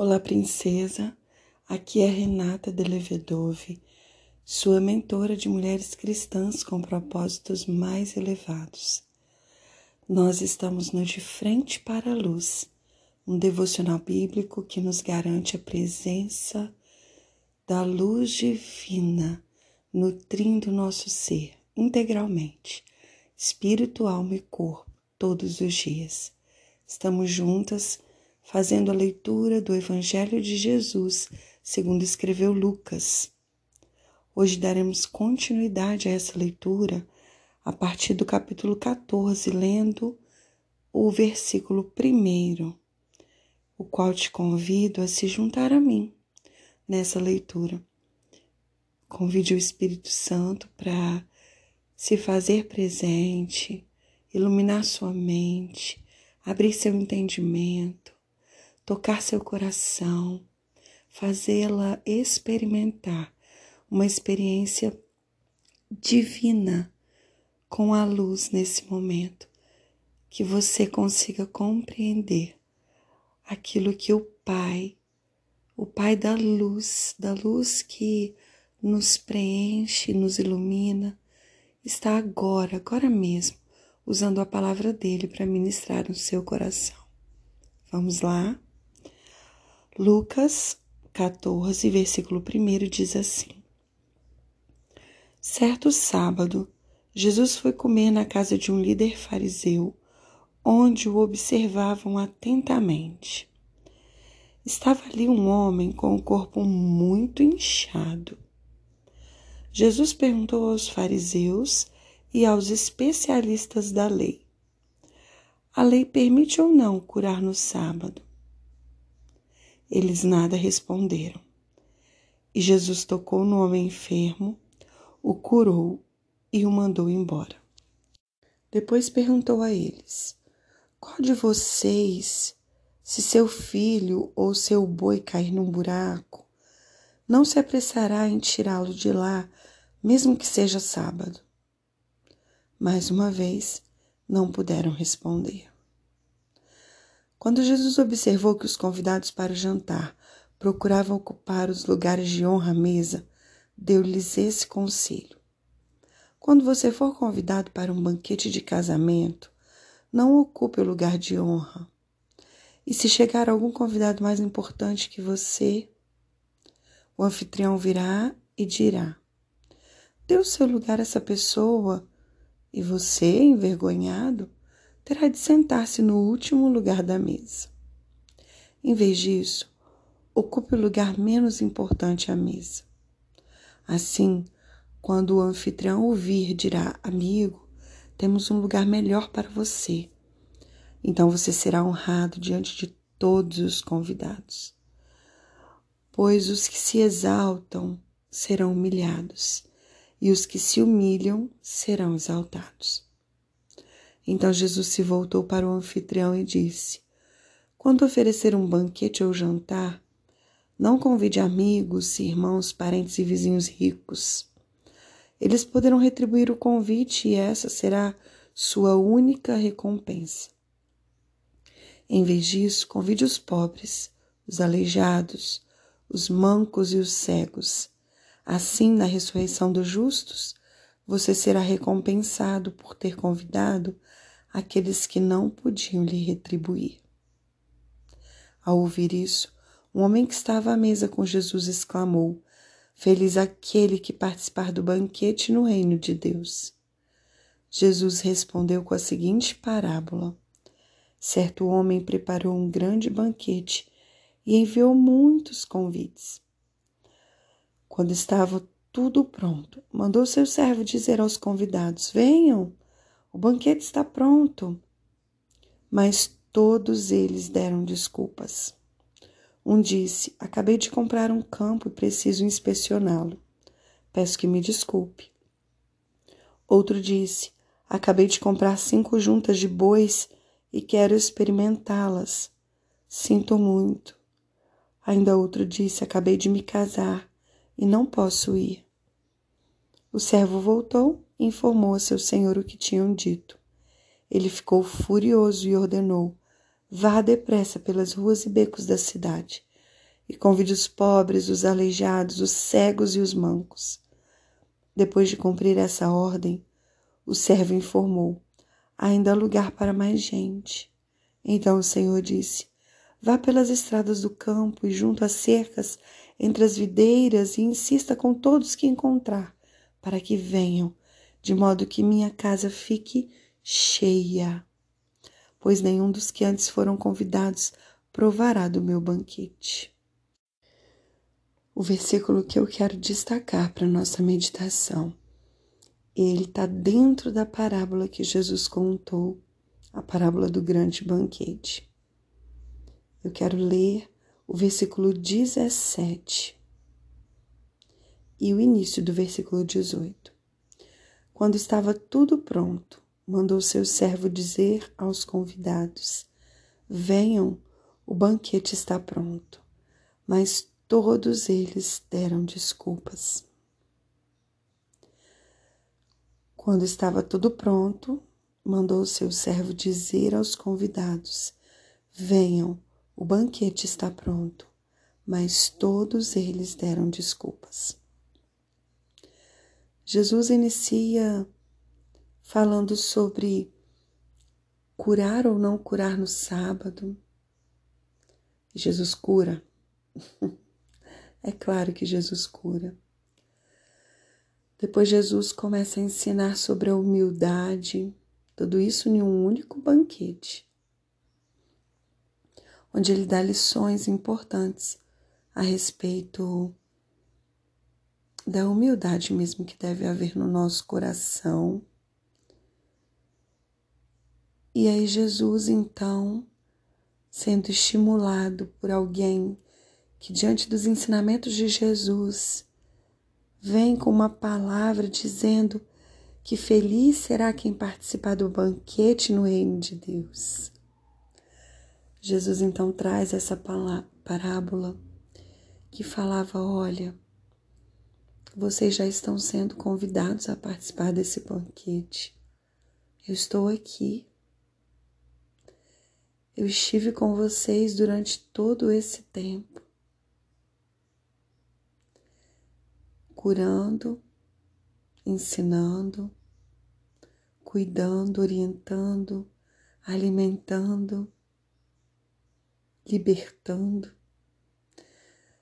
Olá, princesa. Aqui é Renata Delevedove, sua mentora de mulheres cristãs com propósitos mais elevados. Nós estamos no De Frente para a Luz, um devocional bíblico que nos garante a presença da luz divina nutrindo nosso ser integralmente, espírito, alma e corpo, todos os dias. Estamos juntas fazendo a leitura do Evangelho de Jesus, segundo escreveu Lucas. Hoje daremos continuidade a essa leitura a partir do capítulo 14, lendo o versículo 1, o qual te convido a se juntar a mim nessa leitura. Convide o Espírito Santo para se fazer presente, iluminar sua mente, abrir seu entendimento, tocar seu coração, fazê-la experimentar uma experiência divina com a luz nesse momento, que você consiga compreender aquilo que o Pai, o Pai da luz, da luz que nos preenche, nos ilumina, está agora, agora mesmo, usando a palavra dele para ministrar no seu coração. Vamos lá? Lucas 14, versículo 1 diz assim: Certo sábado, Jesus foi comer na casa de um líder fariseu, onde o observavam atentamente. Estava ali um homem com o corpo muito inchado. Jesus perguntou aos fariseus e aos especialistas da lei: A lei permite ou não curar no sábado? Eles nada responderam. E Jesus tocou no homem enfermo, o curou e o mandou embora. Depois perguntou a eles: Qual de vocês, se seu filho ou seu boi cair num buraco, não se apressará em tirá-lo de lá, mesmo que seja sábado? Mais uma vez, não puderam responder. Quando Jesus observou que os convidados para o jantar procuravam ocupar os lugares de honra à mesa, deu-lhes esse conselho: Quando você for convidado para um banquete de casamento, não ocupe o lugar de honra. E se chegar algum convidado mais importante que você, o anfitrião virá e dirá: Dê o seu lugar a essa pessoa, e você, envergonhado, terá de sentar-se no último lugar da mesa. Em vez disso, ocupe o lugar menos importante à mesa. Assim, quando o anfitrião ouvir, dirá: Amigo, temos um lugar melhor para você. Então você será honrado diante de todos os convidados. Pois os que se exaltam serão humilhados, e os que se humilham serão exaltados. Então Jesus se voltou para o anfitrião e disse: Quando oferecer um banquete ou jantar, não convide amigos, irmãos, parentes e vizinhos ricos. Eles poderão retribuir o convite e essa será sua única recompensa. Em vez disso, convide os pobres, os aleijados, os mancos e os cegos. Assim, na ressurreição dos justos, você será recompensado por ter convidado aqueles que não podiam lhe retribuir. Ao ouvir isso, um homem que estava à mesa com Jesus exclamou: Feliz aquele que participar do banquete no reino de Deus. Jesus respondeu com a seguinte parábola: Certo homem preparou um grande banquete e enviou muitos convites. Quando estava tudo pronto, mandou seu servo dizer aos convidados: Venham, o banquete está pronto. Mas todos eles deram desculpas. Um disse: Acabei de comprar um campo e preciso inspecioná-lo. Peço que me desculpe. Outro disse: Acabei de comprar cinco juntas de bois e quero experimentá-las. Sinto muito. Ainda outro disse: Acabei de me casar e não posso ir. O servo voltou e informou a seu senhor o que tinham dito. Ele ficou furioso e ordenou: Vá depressa pelas ruas e becos da cidade. e convide os pobres, os aleijados, os cegos e os mancos. Depois de cumprir essa ordem, o servo informou: Ainda há lugar para mais gente. Então o Senhor disse: Vá pelas estradas do campo e junto às cercas, entre as videiras, e insista com todos que encontrar, para que venham, de modo que minha casa fique cheia. Pois nenhum dos que antes foram convidados provará do meu banquete. O versículo que eu quero destacar para nossa meditação, ele está dentro da parábola que Jesus contou, a parábola do grande banquete. Eu quero ler o versículo 17 e o início do versículo 18. Quando estava tudo pronto, mandou seu servo dizer aos convidados: Venham, o banquete está pronto. Mas todos eles deram desculpas. Quando estava tudo pronto, mandou seu servo dizer aos convidados: Venham, o banquete está pronto. Mas todos eles deram desculpas. Jesus inicia falando sobre curar ou não curar no sábado. Jesus cura. É claro que Jesus cura. Depois Jesus começa a ensinar sobre a humildade, tudo isso em um único banquete, onde ele dá lições importantes a respeito da humildade mesmo que deve haver no nosso coração. E aí Jesus então, sendo estimulado por alguém que diante dos ensinamentos de Jesus vem com uma palavra dizendo que feliz será quem participar do banquete no reino de Deus. Jesus então traz essa parábola que falava: olha, vocês já estão sendo convidados a participar desse banquete. Eu estou aqui. Eu estive com vocês durante todo esse tempo. curando, ensinando, cuidando, orientando, alimentando, libertando.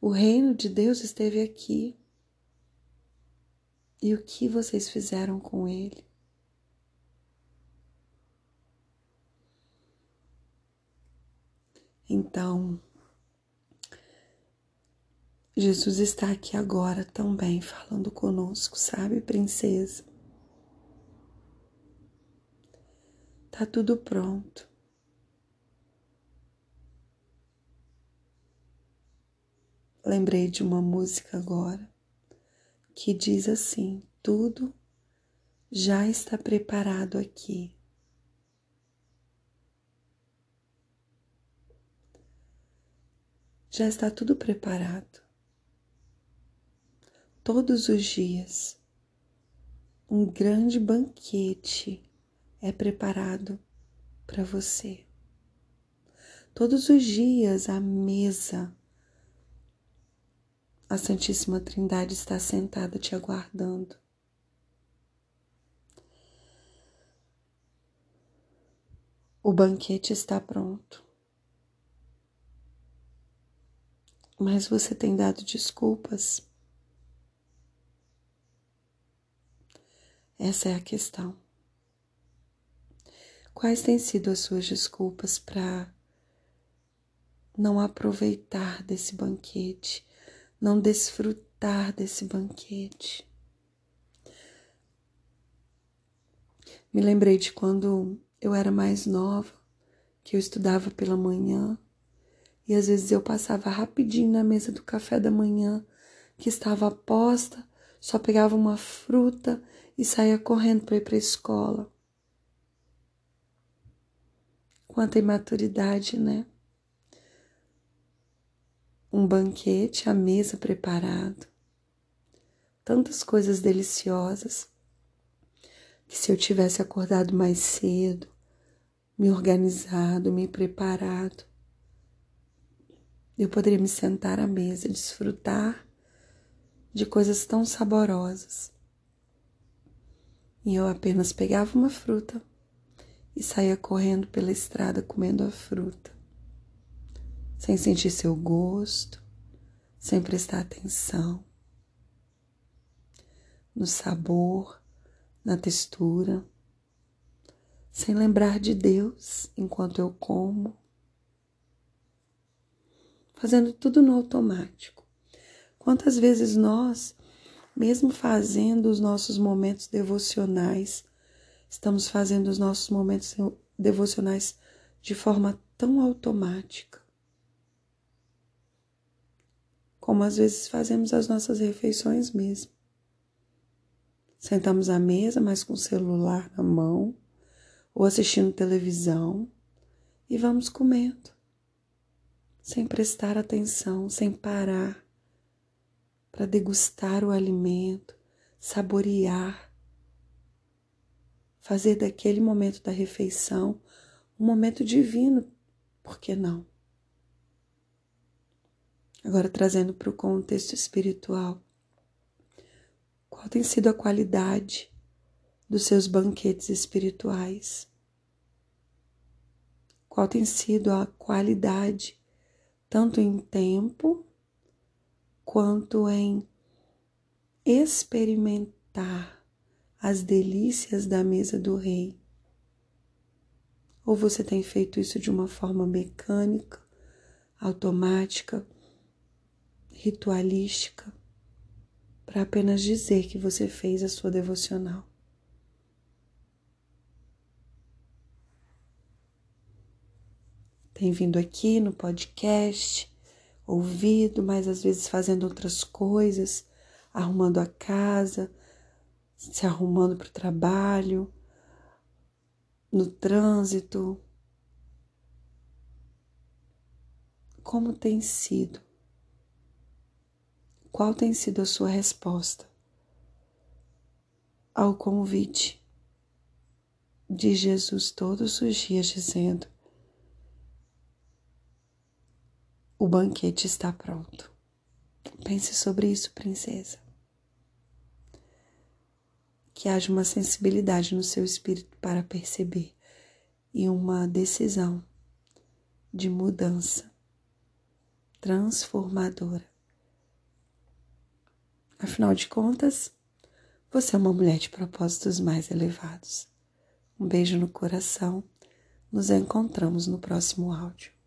O reino de Deus esteve aqui. E o que vocês fizeram com ele? Então, Jesus está aqui agora também falando conosco, sabe, princesa? Tá tudo pronto. Lembrei de uma música agora que diz assim: tudo já está preparado aqui. Já está tudo preparado todos os dias. Um grande banquete é preparado para você. Todos os dias a mesa, a Santíssima Trindade está sentada te aguardando. O banquete está pronto. Mas você tem dado desculpas Essa é a questão. Quais têm sido as suas desculpas para não aproveitar desse banquete, não desfrutar desse banquete? Me lembrei de quando eu era mais nova, que eu estudava pela manhã e às vezes eu passava rapidinho na mesa do café da manhã que estava posta, só pegava uma fruta e saia correndo para ir para a escola. Quanta imaturidade, né? Um banquete, a mesa preparado, tantas coisas deliciosas que se eu tivesse acordado mais cedo, me organizado, me preparado, eu poderia me sentar à mesa, desfrutar de coisas tão saborosas. E eu apenas pegava uma fruta e saía correndo pela estrada comendo a fruta, sem sentir seu gosto, sem prestar atenção no sabor, na textura, sem lembrar de Deus enquanto eu como, fazendo tudo no automático. Quantas vezes nós, mesmo fazendo os nossos momentos devocionais, estamos fazendo os nossos momentos devocionais de forma tão automática? Como às vezes fazemos as nossas refeições mesmo. Sentamos à mesa, mas com o celular na mão, ou assistindo televisão, e vamos comendo, sem prestar atenção, sem parar para degustar o alimento, saborear, fazer daquele momento da refeição um momento divino, por que não? Agora trazendo para o contexto espiritual. Qual tem sido a qualidade dos seus banquetes espirituais? Qual tem sido a qualidade, tanto em tempo quanto em experimentar as delícias da mesa do Rei? Ou você tem feito isso de uma forma mecânica, automática, ritualística? para apenas dizer que você fez a sua devocional. Tem vindo aqui no podcast, ouvido, mas às vezes fazendo outras coisas, arrumando a casa, se arrumando para o trabalho, no trânsito. Como tem sido qual tem sido a sua resposta ao convite de Jesus todos os dias, dizendo: O banquete está pronto. Pense sobre isso, princesa. Que haja uma sensibilidade no seu espírito para perceber e uma decisão de mudança transformadora Afinal de contas, você é uma mulher de propósitos mais elevados. Um beijo no coração. Nos encontramos no próximo áudio.